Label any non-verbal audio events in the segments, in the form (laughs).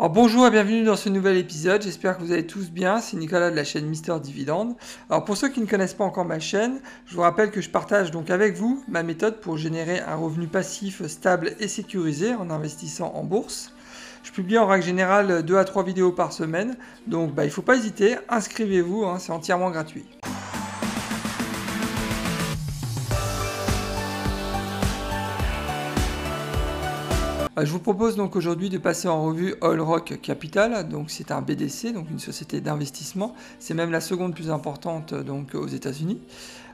Alors bonjour et bienvenue dans ce nouvel épisode, j'espère que vous allez tous bien, c'est Nicolas de la chaîne Mister Dividende. Alors pour ceux qui ne connaissent pas encore ma chaîne, je vous rappelle que je partage donc avec vous ma méthode pour générer un revenu passif stable et sécurisé en investissant en bourse. Je publie en règle générale 2 à 3 vidéos par semaine, donc bah, il ne faut pas hésiter, inscrivez-vous, hein, c'est entièrement gratuit. Je vous propose donc aujourd'hui de passer en revue Oil Rock Capital. Donc c'est un BDC, donc une société d'investissement. C'est même la seconde plus importante donc aux États-Unis.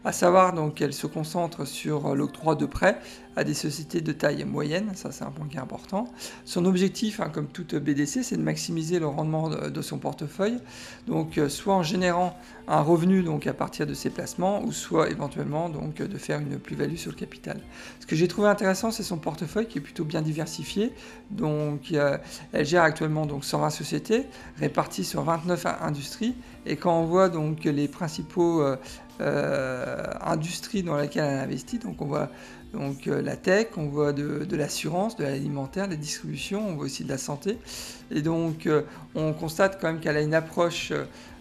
À savoir donc qu'elle se concentre sur l'octroi de prêts à des sociétés de taille moyenne, ça c'est un point qui est important. Son objectif, hein, comme toute BDC, c'est de maximiser le rendement de, son portefeuille, donc euh, soit en générant un revenu donc à partir de ses placements, ou soit éventuellement donc de faire une plus-value sur le capital. Ce que j'ai trouvé intéressant, c'est son portefeuille qui est plutôt bien diversifié. Donc euh, elle gère actuellement donc 120 sociétés réparties sur 29 industries, et quand on voit donc les principaux euh, industrie dans laquelle elle investit. Donc on voit donc euh, la tech, on voit de, l'assurance, de l'alimentaire, des distributions, on voit aussi de la santé. Et donc euh, on constate quand même qu'elle a une approche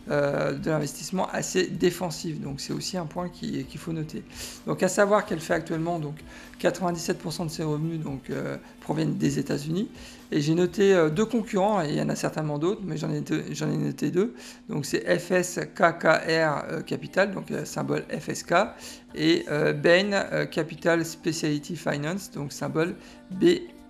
de l'investissement assez défensive. Donc c'est aussi un point qu'il faut noter. Donc à savoir qu'elle fait actuellement donc 97% de ses revenus donc, proviennent des États-Unis et j'ai noté euh, deux concurrents, et il y en a certainement d'autres, mais j'en ai, ai, noté deux. Donc c'est FSKKR euh, Capital, donc euh, symbole FSK, et Bain Capital Specialty Finance, donc symbole BCSF.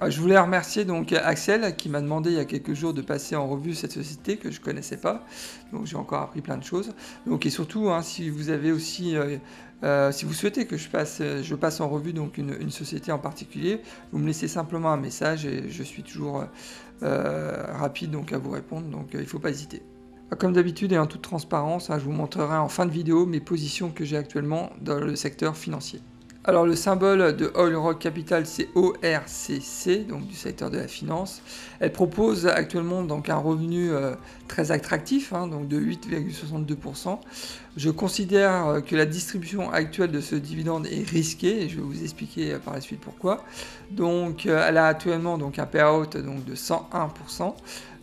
Ah, je voulais remercier donc Axel qui m'a demandé il y a quelques jours de passer en revue cette société que je ne connaissais pas. Donc j'ai encore appris plein de choses. Et surtout hein, si vous avez aussi euh, si vous souhaitez que je passe, je passe en revue une, société en particulier, vous me laissez simplement un message et je suis toujours euh, rapide à vous répondre, donc euh, il ne faut pas hésiter. Comme d'habitude et en toute transparence, hein, je vous montrerai en fin de vidéo mes positions que j'ai actuellement dans le secteur financier. Alors le symbole de Oil Rock Capital c'est ORCC, donc du secteur de la finance. Elle propose actuellement donc un revenu euh, très attractif, hein, donc de 8,62%. Je considère euh, que la distribution actuelle de ce dividende est risquée et je vais vous expliquer euh, par la suite pourquoi. Donc elle a actuellement donc un payout donc de 101%.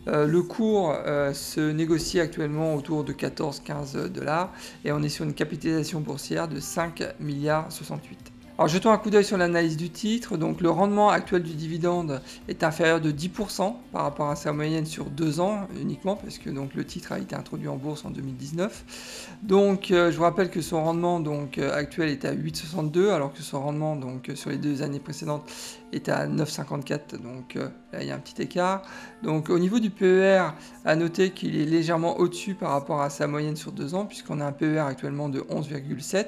le cours se négocie actuellement autour de 14-15 dollars et on est sur une capitalisation boursière de 5 milliards 68. Alors jetons un coup d'œil sur l'analyse du titre. Donc le rendement actuel du dividende est inférieur de 10% par rapport à sa moyenne sur deux ans uniquement, parce que donc le titre a été introduit en bourse en 2019. Donc euh, je vous rappelle que son rendement donc euh, actuel est à 8,62, alors que son rendement donc sur les deux années précédentes est à 9,54. Donc euh, là il y a un petit écart. Donc au niveau du PER, à noter qu'il est légèrement au-dessus par rapport à sa moyenne sur deux ans, puisqu'on a un PER actuellement de 11,7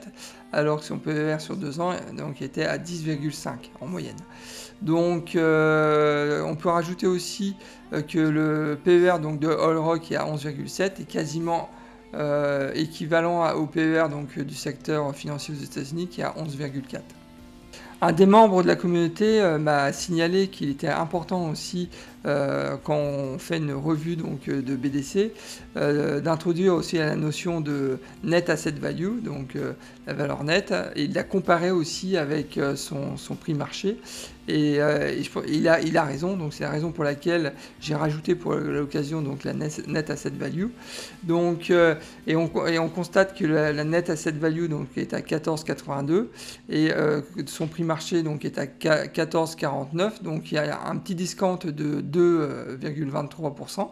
alors que son PER sur deux ans donc, était à 10,5 en moyenne. Donc euh, on peut rajouter aussi euh, que le PER donc, de All Rock est à 11,7 est quasiment euh, équivalent au PER donc, du secteur financier aux États-Unis qui est à 11,4. Un des membres de la communauté m'a signalé qu'il était important aussi euh, quand on fait une revue donc, euh, de BDC, euh, d'introduire aussi la notion de net asset value, donc la valeur nette, et de la comparer aussi avec son, prix marché. Et, il, a, il, a, raison, donc c'est la raison pour laquelle j'ai rajouté pour l'occasion donc la net, asset value. Donc, et, on, et, on, constate que la, net asset value donc, est à 14,82 et son prix marché donc, est à 14,49. Donc il y a un petit discount de 2,23%.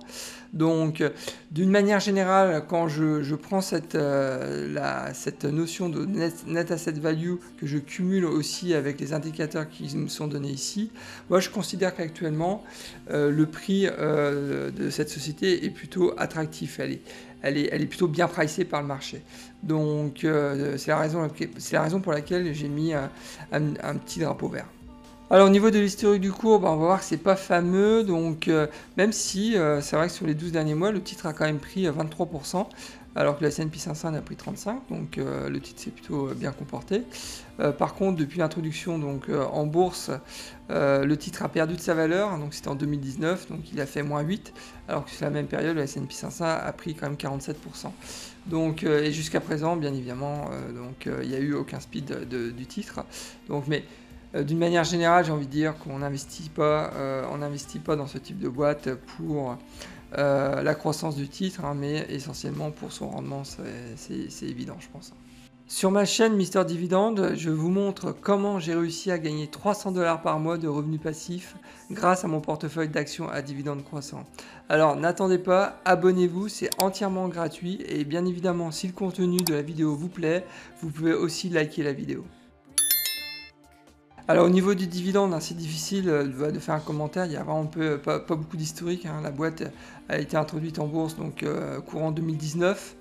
Donc, d'une manière générale, quand je, prends cette, euh, cette notion de net, asset value que je cumule aussi avec les indicateurs qui me sont donnés ici, moi je considère qu'actuellement euh, le prix euh, de cette société est plutôt attractif. Elle est, plutôt bien pricée par le marché. Donc, c'est la raison pour laquelle j'ai mis un petit drapeau vert. Alors au niveau de l'historique du cours, bah, on va voir que c'est pas fameux, donc euh, même si euh, c'est vrai que sur les 12 derniers mois, le titre a quand même pris 23%, euh, alors que la S&P 500 a pris 35%, donc le titre s'est plutôt bien comporté. par contre, depuis l'introduction donc en bourse, le titre a perdu de sa valeur, donc c'était en 2019, donc il a fait moins 8%, alors que sur la même période, le S&P 500 a pris quand même 47%. Donc, et jusqu'à présent, bien évidemment, donc il n'y a eu aucun speed du titre. D'une manière générale, j'ai envie de dire qu'on n'investit pas, pas dans ce type de boîte pour la croissance du titre, hein, mais essentiellement pour son rendement, c'est évident, je pense. Sur ma chaîne Mister Dividende, je vous montre comment j'ai réussi à gagner 300 dollars par mois de revenus passifs grâce à mon portefeuille d'actions à dividendes croissants. Alors n'attendez pas, abonnez-vous, c'est entièrement gratuit et bien évidemment si le contenu de la vidéo vous plaît, vous pouvez aussi liker la vidéo. Alors au niveau du dividende, hein, c'est difficile euh, de faire un commentaire, il n'y a vraiment pas, beaucoup d'historique. Hein. La boîte a été introduite en bourse donc euh, courant 2019.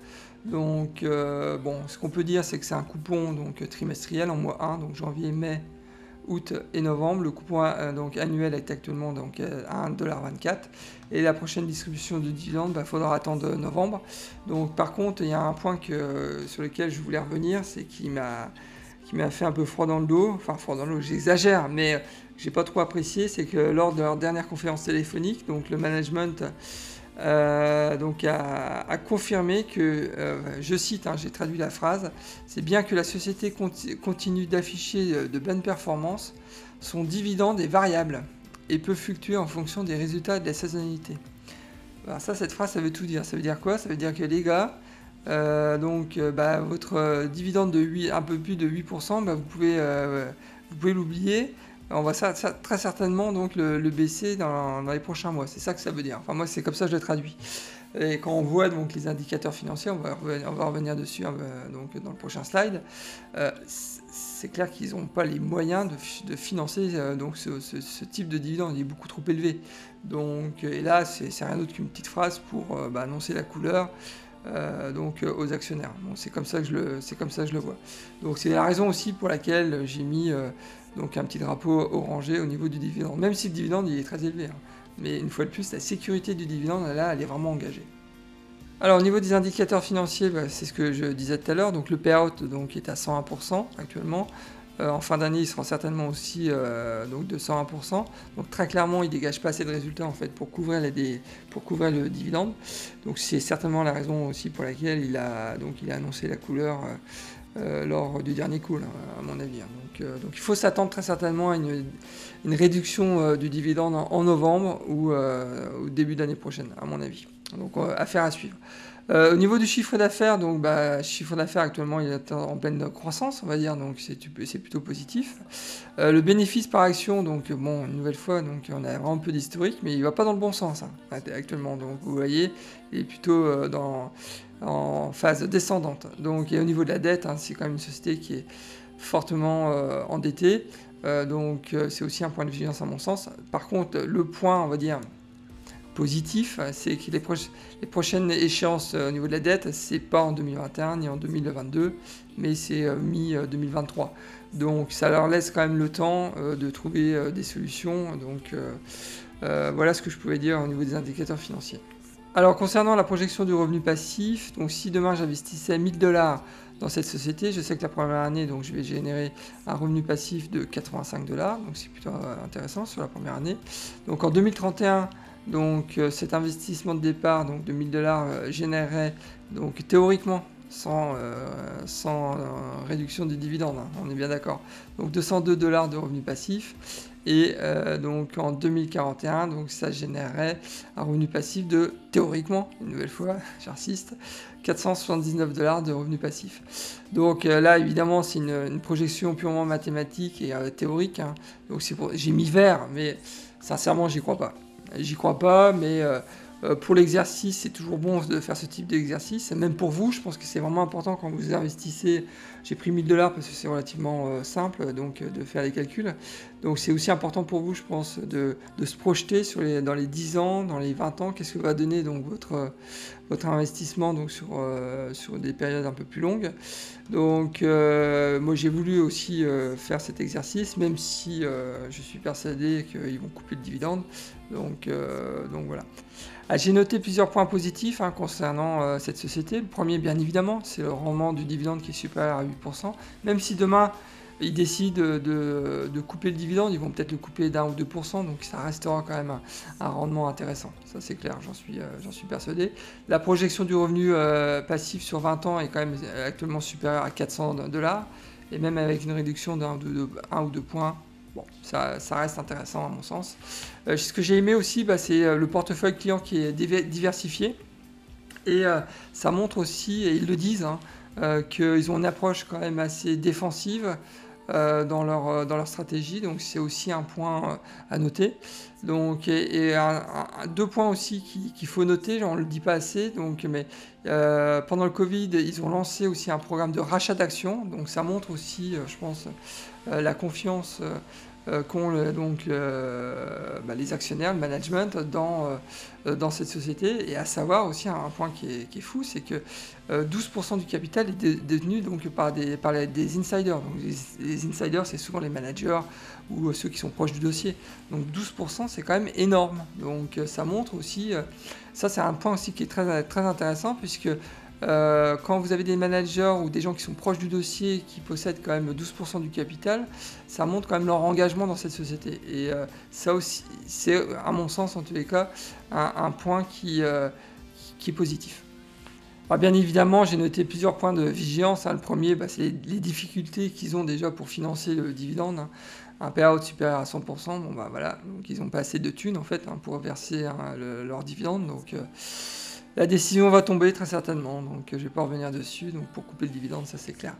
Donc, euh, bon, ce qu'on peut dire, c'est que c'est un coupon donc, trimestriel en mois 1, donc janvier, mai, août et novembre. Le coupon donc, annuel est actuellement donc, à 1,24$. Et la prochaine distribution de dividendes, il bah, faudra attendre novembre. Donc, par contre, il y a un point sur lequel je voulais revenir, c'est qu'il m'a qui m'a fait un peu froid dans le dos, enfin froid dans le dos, j'exagère, mais j'ai pas trop apprécié, c'est que lors de leur dernière conférence téléphonique, donc le management euh, donc a, confirmé que, euh, je cite, hein, j'ai traduit la phrase, c'est bien que la société continue d'afficher euh, de bonnes performances, son dividende est variable et peut fluctuer en fonction des résultats de la saisonnalité. Alors ça, cette phrase, ça veut tout dire. Ça veut dire quoi? Ça veut dire que les gars, donc bah, votre dividende de 8, un peu plus de 8%, bah, vous pouvez, vous pouvez l'oublier on va ça, très certainement donc le, baisser dans, les prochains mois. C'est ça que ça veut dire. Enfin moi c'est comme ça que je le traduis. Et quand on voit donc les indicateurs financiers, on va, revenir, dessus hein, donc dans le prochain slide. Euh, c'est clair qu'ils n'ont pas les moyens de, financer euh, donc ce, type de dividende. Il est beaucoup trop élevé. Donc et là c'est rien d'autre qu'une petite phrase pour euh, bah, annoncer la couleur. Donc aux actionnaires. c'est comme ça que je le, c'est comme ça je le vois. Donc c'est la raison aussi pour laquelle j'ai mis donc un petit drapeau orangé au niveau du dividende, même si le dividende il est très élevé. Hein. Mais une fois de plus, la sécurité du dividende, là, elle est vraiment engagée. Alors au niveau des indicateurs financiers, bah, c'est ce que je disais tout à l'heure, donc le payout donc, est à 101% actuellement. Euh, en fin d'année, il sera certainement aussi euh, donc de 101%. Donc très clairement, il dégage pas assez de résultats en fait pour couvrir, les, pour couvrir le dividende. Donc c'est certainement la raison aussi pour laquelle il a, donc, il a annoncé la couleur euh, lors du dernier coup, à mon avis. Hein. Donc, il faut s'attendre très certainement à une, réduction du dividende en, novembre ou au début d'année prochaine, à mon avis. Donc affaire à suivre. Au niveau du chiffre d'affaires, donc bah, chiffre d'affaires actuellement il est en pleine croissance, on va dire, donc c'est plutôt positif. le bénéfice par action, donc bon, une nouvelle fois, donc on a vraiment peu d'historique, mais il va pas dans le bon sens hein, actuellement. Donc vous voyez, il est plutôt dans en phase descendante. Donc, et au niveau de la dette, hein, c'est quand même une société qui est fortement euh, endettée. Euh, donc, euh, c'est aussi un point de vigilance à mon sens. Par contre, le point, on va dire, positif, c'est que les, les, prochaines échéances au niveau de la dette, c'est pas en 2021 ni en 2022, mais c'est mi-2023. Donc, ça leur laisse quand même le temps de trouver des solutions. Donc, voilà ce que je pouvais dire au niveau des indicateurs financiers. Alors concernant la projection du revenu passif, donc si demain j'investissais 1000 dollars dans cette société, je sais que la première année, donc je vais générer un revenu passif de 85 dollars, donc c'est plutôt euh, intéressant sur la première année. Donc en 2031, donc euh, cet investissement de départ, donc de 1000 dollars, euh, générerait donc théoriquement sans, sans réduction des dividendes, hein, on est bien d'accord. Donc 202 dollars de revenus passifs et euh, donc en 2041, donc ça générerait un revenu passif de, théoriquement, une nouvelle fois, (laughs) j'insiste, 479 dollars de revenus passifs. Donc euh, là, évidemment, c'est une, projection purement mathématique et euh, théorique. Hein. Donc j'ai mis vert, mais sincèrement, j'y crois pas. J'y crois pas, mais euh, pour l'exercice, c'est toujours bon de faire ce type d'exercice. Même pour vous, je pense que c'est vraiment important quand vous investissez. J'ai pris 1000 dollars parce que c'est relativement euh, simple donc euh, de faire les calculs. Donc c'est aussi important pour vous, je pense, de, se projeter dans les 10 ans, dans les 20 ans, qu'est-ce que va donner donc votre, investissement donc sur, des périodes un peu plus longues? Donc moi j'ai voulu aussi faire cet exercice, même si je suis persuadé qu'ils vont couper le dividende. Donc voilà. Ah, j'ai noté plusieurs points positifs hein, concernant euh, cette société. Le premier, bien évidemment, c'est le rendement du dividende qui est supérieur à 8%. Même si demain, ils décident de, couper le dividende, ils vont peut-être le couper d'un ou 2%, donc ça restera quand même un, rendement intéressant. Ça c'est clair, j'en suis, euh, persuadé. La projection du revenu euh, passif sur 20 ans est quand même actuellement supérieure à 400 dollars, et même avec une réduction d'un ou deux points, bon, ça, reste intéressant à mon sens. ce que j'ai aimé aussi, bah, c'est le portefeuille client qui est diversifié. Et ça montre aussi, et ils le disent, hein, qu'ils ont une approche quand même assez défensive euh, dans, leur, euh, dans leur stratégie. Donc c'est aussi un point euh, à noter. Donc, et, deux points aussi qu'il faut noter, on ne le dit pas assez, donc, mais pendant le Covid, ils ont lancé aussi un programme de rachat d'actions. Donc ça montre aussi, je pense, la confiance euh, qu'ont donc bah, les actionnaires, le management dans, euh, dans cette société. Et à savoir aussi un, point qui est, fou, c'est que 12% euh, du capital est détenu donc par des, par des insiders. Donc les, insiders, c'est souvent les managers ou ceux qui sont proches du dossier. Donc 12%, c'est quand même énorme. Donc ça montre aussi, ça c'est un point aussi qui est très, très intéressant puisque euh, quand vous avez des managers ou des gens qui sont proches du dossier, qui possèdent quand même 12% du capital, ça montre quand même leur engagement dans cette société. Et euh, ça aussi, c'est à mon sens en tous les cas, un, point qui, euh, qui, est positif. bien évidemment, j'ai noté plusieurs points de vigilance. Hein. Le premier, bah, c'est les, difficultés qu'ils ont déjà pour financer le dividende. Hein. Un payout supérieur à 100%, bon bah voilà, donc ils n'ont pas assez de thunes en fait hein, pour verser leur dividende. Donc la décision va tomber très certainement, donc je ne vais pas revenir dessus. Donc pour couper le dividende, ça c'est clair.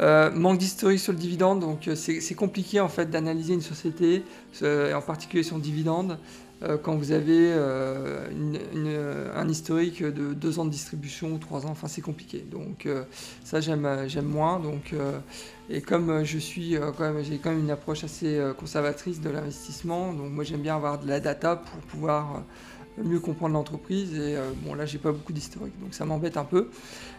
Euh, manque d'historique sur le dividende, donc euh, c'est compliqué en fait d'analyser une société, euh, en particulier son dividende, quand vous avez un historique de deux ans de distribution ou trois ans. Enfin c'est compliqué. Donc ça j'aime j'aime moins. Donc et comme je suis quand même j'ai quand même une approche assez conservatrice de l'investissement, donc moi j'aime bien avoir de la data pour pouvoir mieux comprendre l'entreprise. Et euh, bon, là, j'ai pas beaucoup d'historique, donc ça m'embête un peu.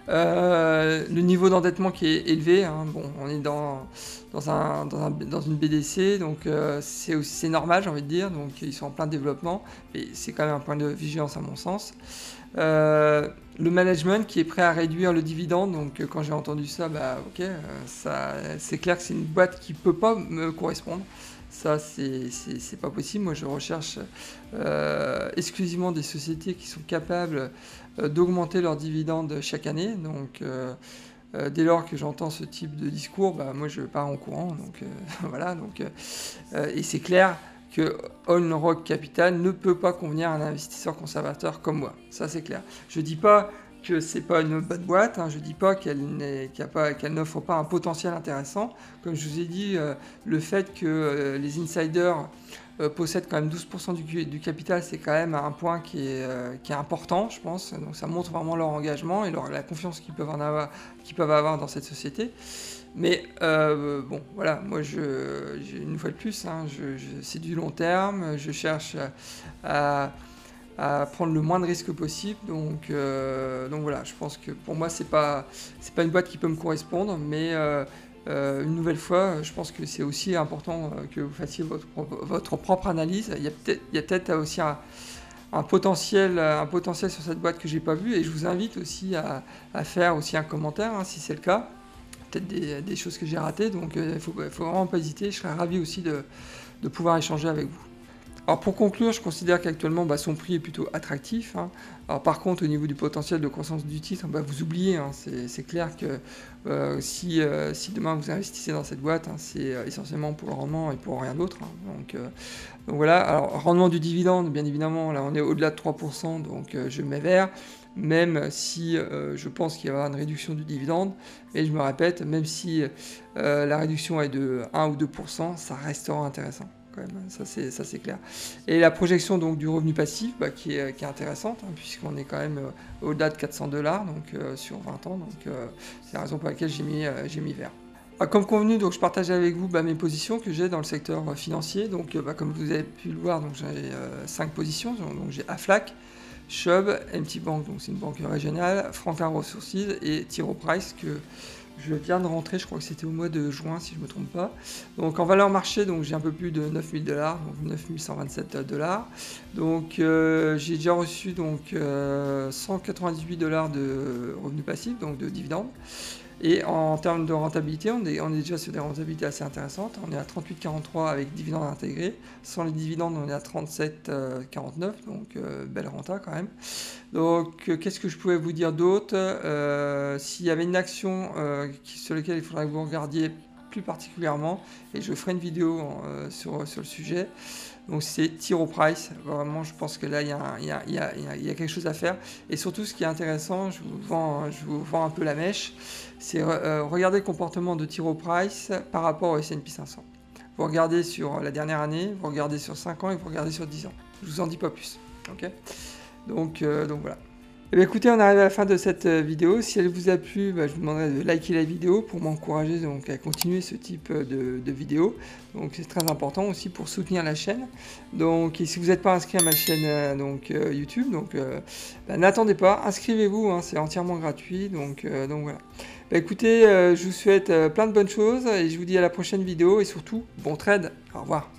Euh, le niveau d'endettement qui est élevé, hein, bon, on est dans, dans, un, dans, une BDC, donc euh, c'est normal, j'ai envie de dire. Donc ils sont en plein développement, mais c'est quand même un point de vigilance à mon sens. le management qui est prêt à réduire le dividende, donc quand j'ai entendu ça, bah ok, ça, c'est clair que c'est une boîte qui peut pas me correspondre. Ça, c'est pas possible. Moi, je recherche euh, exclusivement des sociétés qui sont capables euh, d'augmenter leurs dividendes chaque année. Donc, euh, dès lors que j'entends ce type de discours, bah, moi, je pars en courant. Donc, (laughs) voilà. Donc, et c'est clair que On Rock Capital ne peut pas convenir à un investisseur conservateur comme moi. Ça, c'est clair. Je dis pas que c'est pas une bonne boîte. Hein. Je dis pas qu'elle n'offre pas un potentiel intéressant. Comme je vous ai dit, euh, le fait que euh, les insiders euh, possèdent quand même 12% du, capital, c'est quand même un point qui est, qui est, important, je pense. Donc ça montre vraiment leur engagement et leur, la confiance qu'ils peuvent, en avoir, qu'ils peuvent avoir dans cette société. Mais bon, voilà, moi, une fois de plus, hein, c'est du long terme. Je cherche à à prendre le moins de risques possible. Donc, euh, donc voilà, je pense que pour moi, c'est pas, c'est pas une boîte qui peut me correspondre, mais euh, euh, une nouvelle fois, je pense que c'est aussi important que vous fassiez votre, votre propre analyse. Il y a peut-être, peut-être aussi un, potentiel, un potentiel sur cette boîte que j'ai pas vu, et je vous invite aussi à, à faire aussi un commentaire hein, si c'est le cas. Peut-être des, des, choses que j'ai ratées, donc il ne faut, faut, vraiment pas hésiter. Je serais ravi aussi de, de pouvoir échanger avec vous. Alors pour conclure, je considère qu'actuellement bah, son prix est plutôt attractif. Hein. Alors par contre, au niveau du potentiel de croissance du titre, bah, vous oubliez. Hein. c'est clair que euh, si, euh, si, demain vous investissez dans cette boîte, hein, c'est euh, essentiellement pour le rendement et pour rien d'autre. Donc, voilà. Alors rendement du dividende, bien évidemment, là on est au-delà de 3%, donc je mets. Même si je pense qu'il y aura une réduction du dividende, et je me répète, même si la réduction est de 1 ou 2%, ça restera intéressant ça c'est, ça c'est clair. Et la projection donc du revenu passif bah, qui, est, qui, est, intéressante, hein, puisqu'on est quand même euh, au-delà de 400 dollars donc, euh, sur 20 ans, donc euh, c'est la raison pour laquelle j'ai mis, j'ai mis vert. Ah, comme convenu, donc, je partage avec vous bah, mes positions que j'ai dans le secteur financier. Donc, bah, comme vous avez pu le voir, donc, j'ai 5 positions. Donc, j'ai AFLAC, Chubb, MT Bank, donc c'est une banque régionale, Franklin Resources et Tiro Price que je viens de rentrer, je crois que c'était au mois de juin si je ne me trompe pas. Donc en valeur marché, j'ai un peu plus de 9000 dollars, donc 9127 dollars. Donc euh, j'ai déjà reçu donc 198 euh, dollars de revenus passifs, donc de dividendes. Et en termes de rentabilité, on est, déjà sur des rentabilités assez intéressantes. On est à 38,43 avec dividendes intégrés. Sans les dividendes, on est à 37,49, donc euh, belle renta quand même. Donc, euh, qu'est-ce que je pouvais vous dire d'autre? Euh, S'il y avait une action sur laquelle il faudrait que vous regardiez plus particulièrement, et je ferai une vidéo sur, sur le sujet. Donc c'est Tiro Price. Vraiment, je pense que là, il y, a, quelque chose à faire. Et surtout, ce qui est intéressant, je vous vends, un peu la mèche, c'est euh, regarder le comportement de Tiro Price par rapport au S&P 500. Vous regardez sur la dernière année, vous regardez sur 5 ans et vous regardez sur 10 ans. Je vous en dis pas plus. donc, euh, donc voilà. Eh écoutez, on arrive à la fin de cette euh, vidéo. Si elle vous a plu, bah, je vous demanderai de liker la vidéo pour m'encourager donc à continuer ce type euh, de, de vidéos. Donc c'est très important aussi pour soutenir la chaîne. Donc si vous n'êtes pas inscrit à ma chaîne euh, donc YouTube, donc bah, n'attendez pas, inscrivez-vous, hein, c'est entièrement gratuit. Donc donc voilà. Bah, écoutez, je vous souhaite plein de bonnes choses et je vous dis à la prochaine vidéo et surtout bon trade. Au revoir.